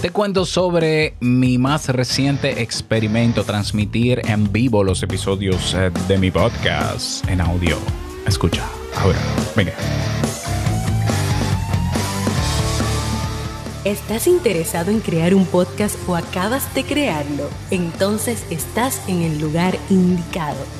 te cuento sobre mi más reciente experimento, transmitir en vivo los episodios eh, de mi podcast en audio. Escucha, ahora, venga. ¿Estás interesado en crear un podcast o acabas de crearlo? Entonces estás en el lugar indicado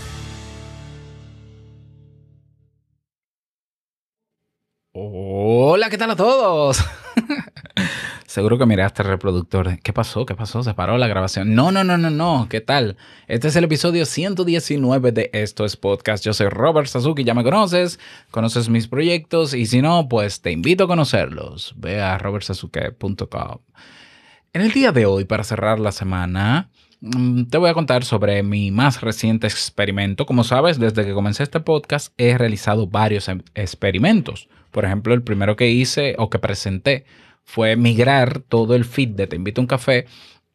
Hola, ¿qué tal a todos? Seguro que miraste el reproductor. ¿Qué pasó? ¿Qué pasó? ¿Se paró la grabación? No, no, no, no, no. ¿Qué tal? Este es el episodio 119 de Esto es Podcast. Yo soy Robert Sasuki, ya me conoces, conoces mis proyectos y si no, pues te invito a conocerlos. Ve a robertsasuke.com. En el día de hoy, para cerrar la semana, mm, te voy a contar sobre mi más reciente experimento. Como sabes, desde que comencé este podcast he realizado varios em, experimentos. Por ejemplo, el primero que hice o que presenté fue migrar todo el feed de Te invito a un café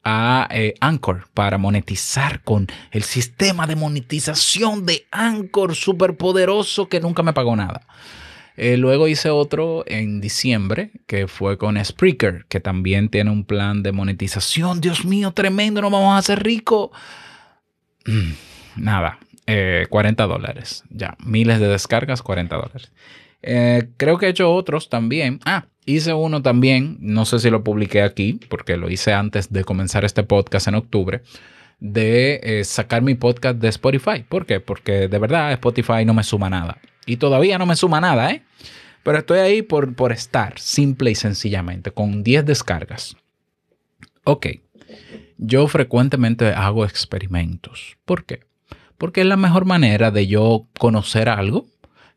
a eh, Anchor para monetizar con el sistema de monetización de Anchor súper poderoso que nunca me pagó nada. Eh, luego hice otro en diciembre que fue con Spreaker, que también tiene un plan de monetización. Dios mío, tremendo, no vamos a hacer rico. Mm, nada, 40 eh, dólares. Ya, miles de descargas, 40 dólares. Eh, creo que he hecho otros también. Ah, hice uno también, no sé si lo publiqué aquí, porque lo hice antes de comenzar este podcast en octubre, de eh, sacar mi podcast de Spotify. ¿Por qué? Porque de verdad Spotify no me suma nada. Y todavía no me suma nada, ¿eh? Pero estoy ahí por, por estar, simple y sencillamente, con 10 descargas. Ok, yo frecuentemente hago experimentos. ¿Por qué? Porque es la mejor manera de yo conocer algo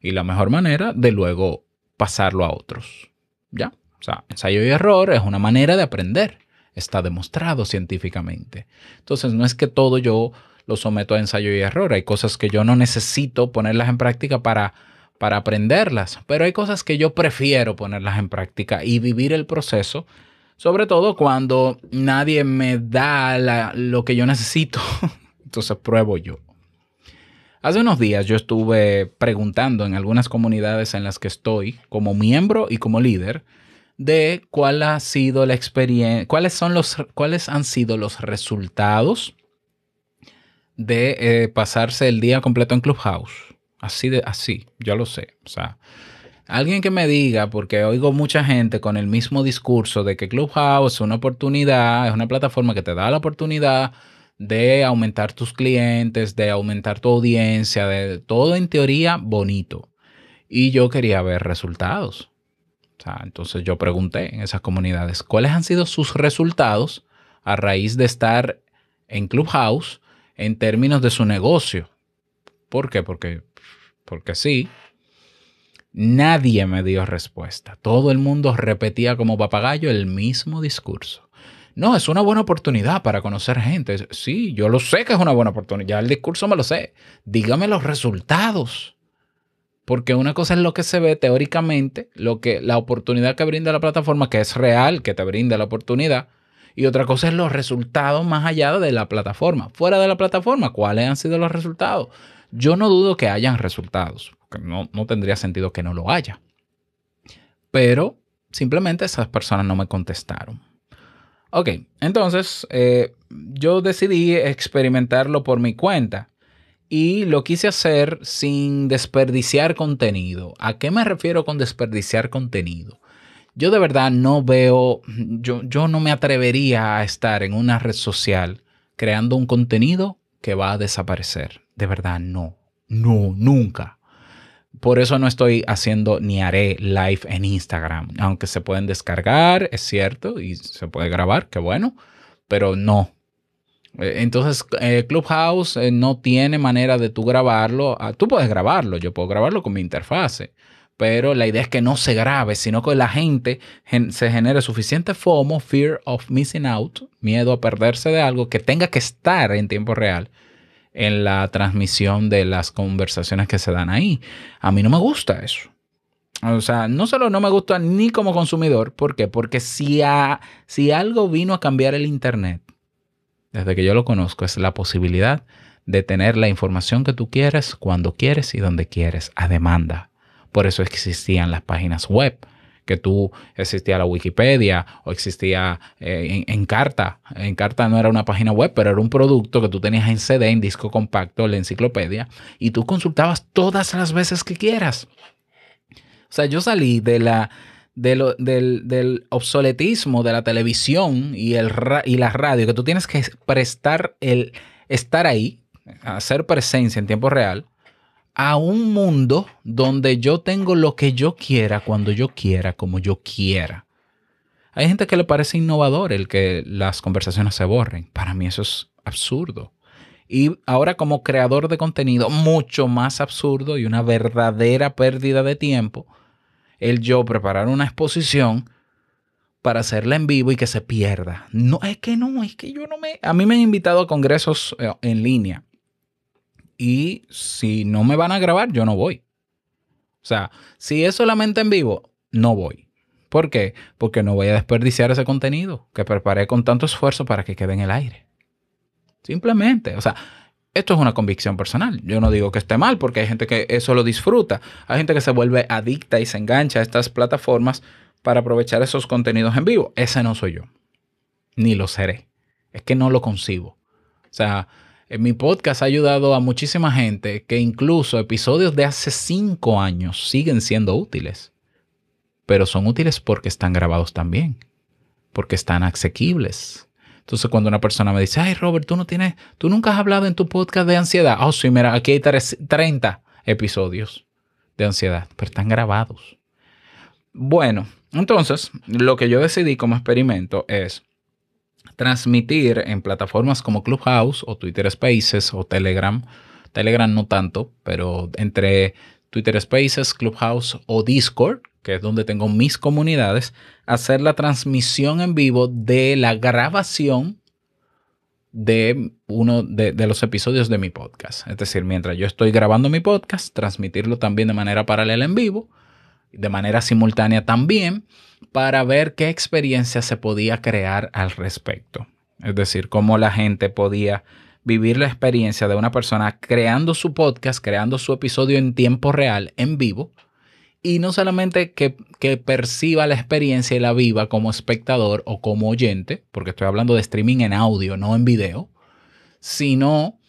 y la mejor manera de luego pasarlo a otros. ¿Ya? O sea, ensayo y error es una manera de aprender. Está demostrado científicamente. Entonces, no es que todo yo lo someto a ensayo y error. Hay cosas que yo no necesito ponerlas en práctica para, para aprenderlas, pero hay cosas que yo prefiero ponerlas en práctica y vivir el proceso, sobre todo cuando nadie me da lo que yo necesito. Entonces pruebo yo. Hace unos días yo estuve preguntando en algunas comunidades en las que estoy como miembro y como líder de cuál ha sido la experiencia, cuáles son los, cuáles han sido los resultados de eh, pasarse el día completo en Clubhouse. Así de, así, yo lo sé. O sea, alguien que me diga, porque oigo mucha gente con el mismo discurso de que Clubhouse es una oportunidad, es una plataforma que te da la oportunidad de aumentar tus clientes, de aumentar tu audiencia, de todo en teoría bonito. Y yo quería ver resultados. Entonces yo pregunté en esas comunidades cuáles han sido sus resultados a raíz de estar en Clubhouse en términos de su negocio. ¿Por qué? Porque, porque sí. Nadie me dio respuesta. Todo el mundo repetía como papagayo el mismo discurso. No, es una buena oportunidad para conocer gente. Sí, yo lo sé que es una buena oportunidad. Ya el discurso me lo sé. Dígame los resultados. Porque una cosa es lo que se ve teóricamente, lo que la oportunidad que brinda la plataforma, que es real, que te brinda la oportunidad, y otra cosa es los resultados más allá de la plataforma. Fuera de la plataforma, ¿cuáles han sido los resultados? Yo no dudo que hayan resultados, porque no, no tendría sentido que no lo haya. Pero simplemente esas personas no me contestaron. Ok, entonces eh, yo decidí experimentarlo por mi cuenta y lo quise hacer sin desperdiciar contenido. ¿A qué me refiero con desperdiciar contenido? Yo de verdad no veo, yo, yo no me atrevería a estar en una red social creando un contenido que va a desaparecer. De verdad, no, no, nunca. Por eso no estoy haciendo ni haré live en Instagram. Aunque se pueden descargar, es cierto, y se puede grabar, qué bueno, pero no. Eh, entonces, eh, Clubhouse eh, no tiene manera de tú grabarlo. Ah, tú puedes grabarlo, yo puedo grabarlo con mi interfase, pero la idea es que no se grabe, sino que la gente se genere suficiente FOMO, fear of missing out, miedo a perderse de algo, que tenga que estar en tiempo real en la transmisión de las conversaciones que se dan ahí. A mí no me gusta eso. O sea, no solo no me gusta ni como consumidor, ¿por qué? Porque si, si algo vino a cambiar el Internet, desde que yo lo conozco, es la posibilidad de tener la información que tú quieres, cuando quieres y donde quieres, a demanda. Por eso existían las páginas web, que tú existía la Wikipedia o existía eh, en, carta. En carta no era una página web, pero era un producto que tú tenías en CD, en disco compacto, la enciclopedia, y tú consultabas todas las veces que quieras. O sea, yo salí de la, del, del, obsoletismo de la televisión y, el, y la radio, que tú tienes que prestar el estar ahí, hacer presencia en tiempo real, a un mundo donde yo tengo lo que yo quiera, cuando yo quiera, como yo quiera. Hay gente que le parece innovador el que las conversaciones se borren. Para mí eso es absurdo. Y ahora como creador de contenido, mucho más absurdo y una verdadera pérdida de tiempo el yo preparar una exposición para hacerla en vivo y que se pierda. No, es que no, es que yo no me... A mí me han invitado a congresos eh, en línea y si no me van a grabar, yo no voy. O sea, si es solamente en vivo, no voy. ¿Por qué? Porque no voy a desperdiciar ese contenido que preparé con tanto esfuerzo para que quede en el aire. Simplemente, o sea, esto es una convicción personal. Yo no digo que esté mal porque hay gente que eso lo disfruta. Hay gente que se vuelve adicta y se engancha a estas plataformas para aprovechar esos contenidos en vivo. Ese no soy yo. Ni lo seré. Es que no lo concibo. O sea, en mi podcast ha ayudado a muchísima gente que incluso episodios de hace cinco años siguen siendo útiles. Pero son útiles porque están grabados también. Porque están asequibles entonces, cuando una persona me dice, ay, Robert, tú no tienes, tú nunca has hablado en tu podcast de ansiedad. Oh, sí, mira, aquí hay 30 episodios de ansiedad, pero están grabados. Bueno, entonces, lo que yo decidí como experimento es transmitir en plataformas como Clubhouse o Twitter Spaces o Telegram. Telegram no tanto, pero entre Twitter Spaces, Clubhouse o Discord, que es donde tengo mis comunidades, hacer la transmisión en vivo de la grabación de uno de, los episodios de mi podcast. Es decir, mientras yo estoy grabando mi podcast, transmitirlo también de manera paralela en vivo, de manera simultánea también, para ver qué experiencia se podía crear al respecto. Es decir, cómo la gente podía vivir la experiencia de una persona creando su podcast, creando su episodio en tiempo real, en vivo, y no solamente que, perciba la experiencia y la viva como espectador o como oyente, porque estoy hablando de streaming en audio, no en video, sino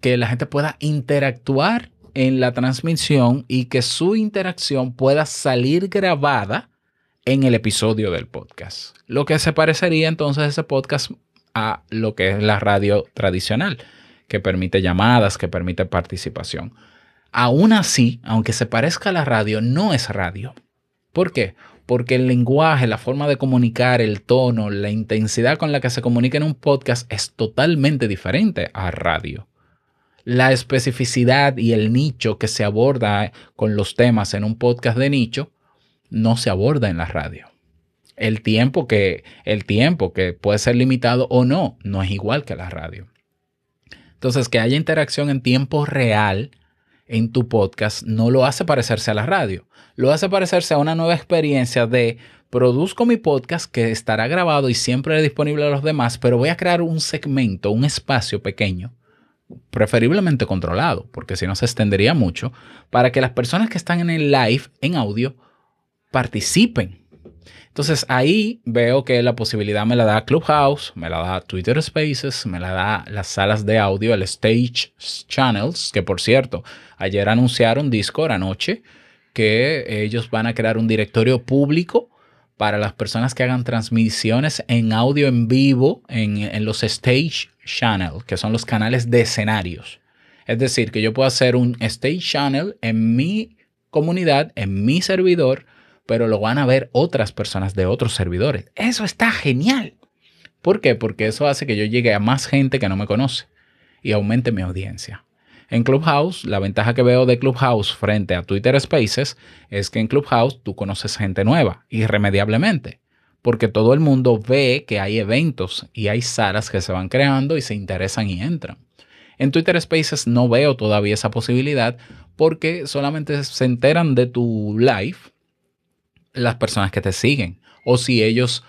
que la gente pueda interactuar en la transmisión y que su interacción pueda salir grabada en el episodio del podcast. Lo que se parecería entonces ese podcast a lo que es la radio tradicional, que permite llamadas, que permite participación. Aún así, aunque se parezca a la radio, no es radio. ¿Por qué? Porque el lenguaje, la forma de comunicar, el tono, la intensidad con la que se comunica en un podcast es totalmente diferente a radio. La especificidad y el nicho que se aborda con los temas en un podcast de nicho no se aborda en la radio. El tiempo que, el tiempo que puede ser limitado o no, no es igual que la radio. Entonces, que haya interacción en tiempo real en tu podcast no lo hace parecerse a la radio. Lo hace parecerse a una nueva experiencia de produzco mi podcast que estará grabado y siempre disponible a los demás, pero voy a crear un segmento, un espacio pequeño, preferiblemente controlado, porque si no se extendería mucho, para que las personas que están en el live, en audio, participen. Entonces ahí veo que la posibilidad me la da Clubhouse, me la da Twitter Spaces, me la da las salas de audio, el Stage Channels, que por cierto, ayer anunciaron Discord anoche que ellos van a crear un directorio público para las personas que hagan transmisiones en audio en vivo en, en los Stage Channels, que son los canales de escenarios. Es decir, que yo puedo hacer un Stage Channel en mi comunidad, en mi servidor, pero lo van a ver otras personas de otros servidores. Eso está genial. ¿Por qué? Porque eso hace que yo llegue a más gente que no me conoce y aumente mi audiencia. En Clubhouse, la ventaja que veo de Clubhouse frente a Twitter Spaces es que en Clubhouse tú conoces gente nueva, irremediablemente, porque todo el mundo ve que hay eventos y hay salas que se van creando y se interesan y entran. En Twitter Spaces no veo todavía esa posibilidad porque solamente se enteran de tu live las personas que te siguen o si ellos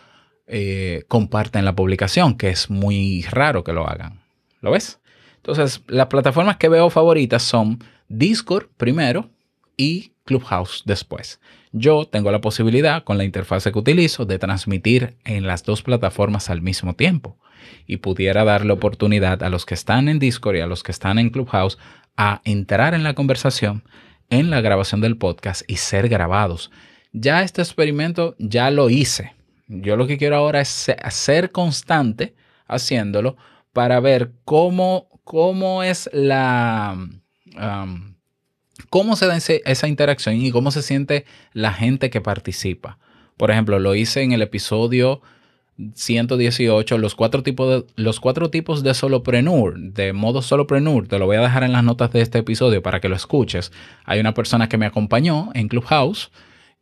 eh, comparten la publicación, que es muy raro que lo hagan. ¿Lo ves? Entonces, las plataformas que veo favoritas son Discord primero y Clubhouse después. Yo tengo la posibilidad, con la interfase que utilizo, de transmitir en las dos plataformas al mismo tiempo y pudiera darle oportunidad a los que están en Discord y a los que están en Clubhouse a entrar en la conversación, en la grabación del podcast y ser grabados. Ya este experimento ya lo hice. Yo lo que quiero ahora es ser constante haciéndolo para ver cómo, cómo es la... cómo se da esa interacción y cómo se siente la gente que participa. Por ejemplo, lo hice en el episodio 118, los cuatro tipos de, los cuatro tipos de solopreneur, de modo solopreneur, te lo voy a dejar en las notas de este episodio para que lo escuches. Hay una persona que me acompañó en Clubhouse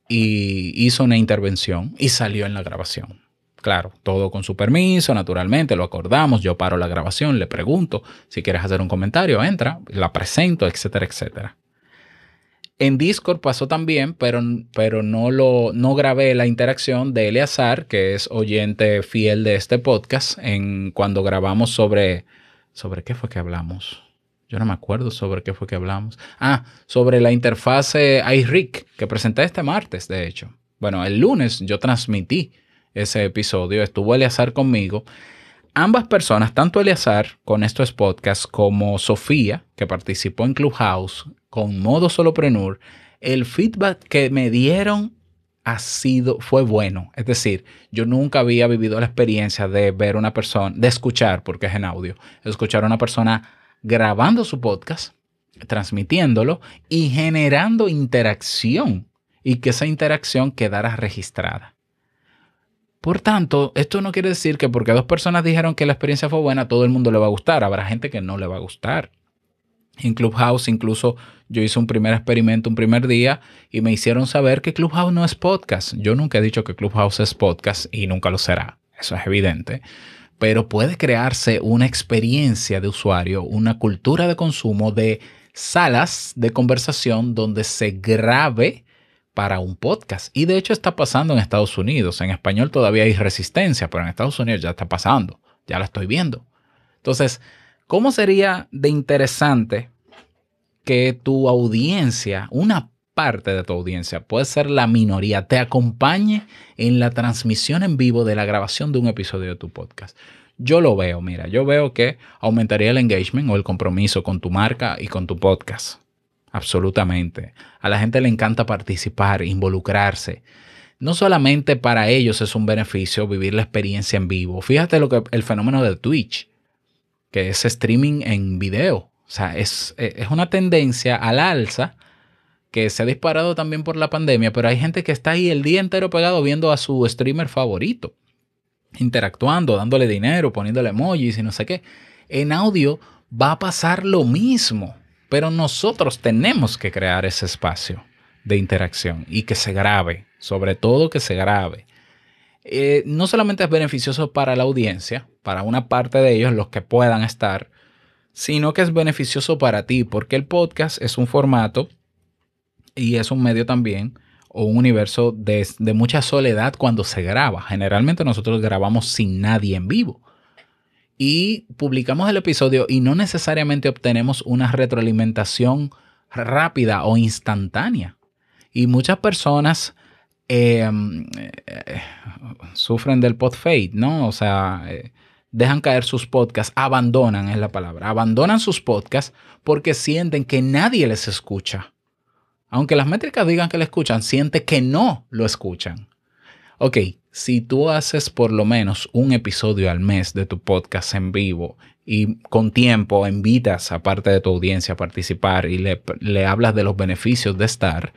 y hizo una intervención y salió en la grabación. Claro, todo con su permiso, naturalmente, lo acordamos, yo paro la grabación, le pregunto si quieres hacer un comentario, entra, la presento, etcétera, etcétera. En Discord pasó también, pero, pero no, lo, no grabé la interacción de Eleazar, que es oyente fiel de este podcast, en cuando grabamos sobre... ¿Sobre qué fue que hablamos? Yo no me acuerdo sobre qué fue que hablamos. Ah, sobre la interfase iRig que presenté este martes, de hecho. Bueno, el lunes yo transmití ese episodio, estuvo Eleazar conmigo. Ambas personas, tanto Eleazar con estos podcasts como Sofía, que participó en Clubhouse con modo solopreneur, el feedback que me dieron ha sido, fue bueno. Es decir, yo nunca había vivido la experiencia de ver una persona, de escuchar, porque es en audio, escuchar a una persona grabando su podcast, transmitiéndolo y generando interacción y que esa interacción quedara registrada. Por tanto, esto no quiere decir que porque dos personas dijeron que la experiencia fue buena, todo el mundo le va a gustar. Habrá gente que no le va a gustar. En Clubhouse incluso yo hice un primer experimento un primer día y me hicieron saber que Clubhouse no es podcast. Yo nunca he dicho que Clubhouse es podcast y nunca lo será. Eso es evidente pero puede crearse una experiencia de usuario, una cultura de consumo de salas de conversación donde se grabe para un podcast. Y de hecho está pasando en Estados Unidos. En español todavía hay resistencia, pero en Estados Unidos ya está pasando. Ya la estoy viendo. Entonces, ¿cómo sería de interesante que tu audiencia, una parte de tu audiencia, puede ser la minoría, te acompañe en la transmisión en vivo de la grabación de un episodio de tu podcast. Yo lo veo, mira, yo veo que aumentaría el engagement o el compromiso con tu marca y con tu podcast. Absolutamente. A la gente le encanta participar, involucrarse. No solamente para ellos es un beneficio vivir la experiencia en vivo. Fíjate lo que el fenómeno de Twitch, que es streaming en video. O sea, es, es una tendencia al alza que se ha disparado también por la pandemia, pero hay gente que está ahí el día entero pegado viendo a su streamer favorito, interactuando, dándole dinero, poniéndole emojis y no sé qué. En audio va a pasar lo mismo, pero nosotros tenemos que crear ese espacio de interacción y que se grabe, sobre todo que se grabe. Eh, no solamente es beneficioso para la audiencia, para una parte de ellos, los que puedan estar, sino que es beneficioso para ti, porque el podcast es un formato y es un medio también o un universo de, mucha soledad cuando se graba. Generalmente nosotros grabamos sin nadie en vivo y publicamos el episodio y no necesariamente obtenemos una retroalimentación rápida o instantánea. Y muchas personas em, eh, sufren del pod fade, ¿no? O sea, eh, dejan caer sus podcasts, abandonan es la palabra, abandonan sus podcasts porque sienten que nadie les escucha aunque las métricas digan que lo escuchan, siente que no lo escuchan. Ok, si tú haces por lo menos un episodio al mes de tu podcast en vivo y con tiempo invitas a parte de tu audiencia a participar y le, le hablas de los beneficios de estar,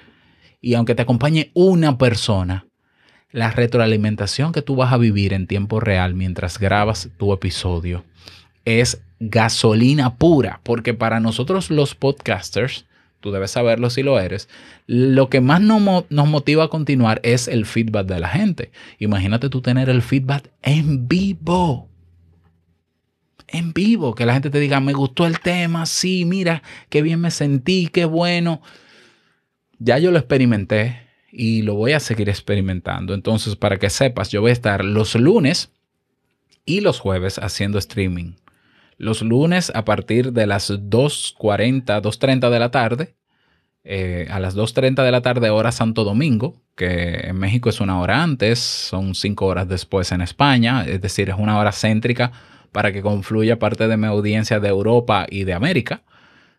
y aunque te acompañe una persona, la retroalimentación que tú vas a vivir en tiempo real mientras grabas tu episodio es gasolina pura, porque para nosotros los podcasters, tú debes saberlo si lo eres, lo que más nos, motiva a continuar es el feedback de la gente. Imagínate tú tener el feedback en vivo. En vivo, que la gente te diga, me gustó el tema, sí, mira, qué bien me sentí, qué bueno. Ya yo lo experimenté y lo voy a seguir experimentando. Entonces, para que sepas, yo voy a estar los lunes y los jueves haciendo streaming los lunes a partir de las 2.40, 2.30 de la tarde, eh, a las 2.30 de la tarde hora Santo Domingo, que en México es una hora antes, son cinco horas después en España, es decir, es una hora céntrica para que confluya parte de mi audiencia de Europa y de América.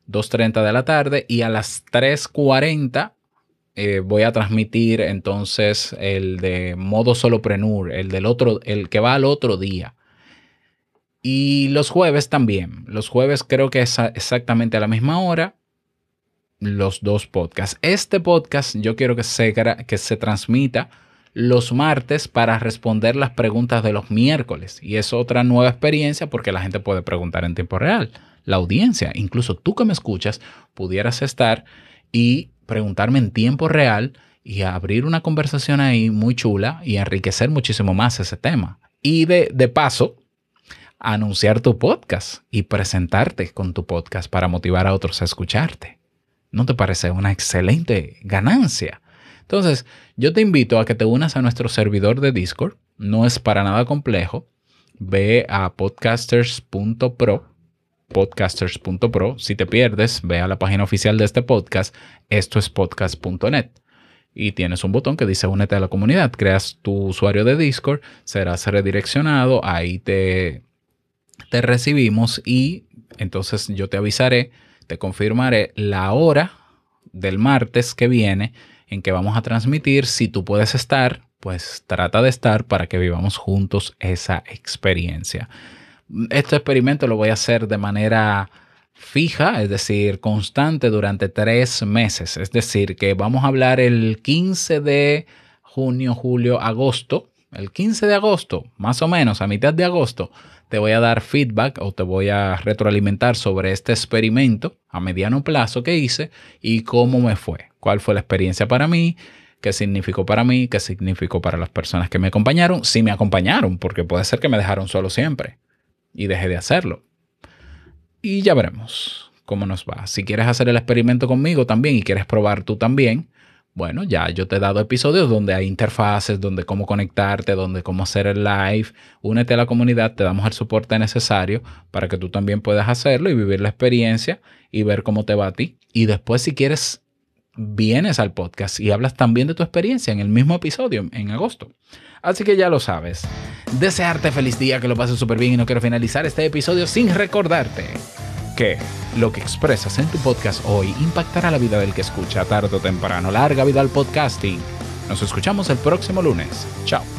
2.30 de la tarde y a las 3.40 eh, voy a transmitir entonces el de modo soloprenur, el del otro, el que va al otro día. Y los jueves también. Los jueves creo que es exactamente a la misma hora. Los dos podcasts. Este podcast yo quiero que se, que se transmita los martes para responder las preguntas de los miércoles. Y es otra nueva experiencia porque la gente puede preguntar en tiempo real. La audiencia, incluso tú que me escuchas, pudieras estar y preguntarme en tiempo real y abrir una conversación ahí muy chula y enriquecer muchísimo más ese tema. Y de, de paso, anunciar tu podcast y presentarte con tu podcast para motivar a otros a escucharte. ¿No te parece una excelente ganancia? Entonces, yo te invito a que te unas a nuestro servidor de Discord. No es para nada complejo. Ve a podcasters.pro podcasters.pro. Si te pierdes, ve a la página oficial de este podcast. Esto es podcast.net. Y tienes un botón que dice únete a la comunidad. Creas tu usuario de Discord, serás redireccionado. Ahí te te recibimos y entonces yo te avisaré, te confirmaré la hora del martes que viene en que vamos a transmitir. Si tú puedes estar, pues trata de estar para que vivamos juntos esa experiencia. Este experimento lo voy a hacer de manera fija, es decir, constante durante tres meses. Es decir, que vamos a hablar el 15 de junio, julio, agosto. El 15 de agosto, más o menos, a mitad de agosto, te voy a dar feedback o te voy a retroalimentar sobre este experimento a mediano plazo que hice y cómo me fue, cuál fue la experiencia para mí, qué significó para mí, qué significó para las personas que me acompañaron, si me acompañaron, porque puede ser que me dejaron solo siempre y dejé de hacerlo. Y ya veremos cómo nos va. Si quieres hacer el experimento conmigo también y quieres probar tú también, bueno, ya yo te he dado episodios donde hay interfaces, donde cómo conectarte, donde cómo hacer el live. Únete a la comunidad, te damos el soporte necesario para que tú también puedas hacerlo y vivir la experiencia y ver cómo te va a ti. Y después, si quieres, vienes al podcast y hablas también de tu experiencia en el mismo episodio en agosto. Así que ya lo sabes. Desearte feliz día, que lo pases súper bien y no quiero finalizar este episodio sin recordarte que lo que expresas en tu podcast hoy impactará la vida del que escucha tarde o temprano. Larga vida al podcasting. Nos escuchamos el próximo lunes. Chao.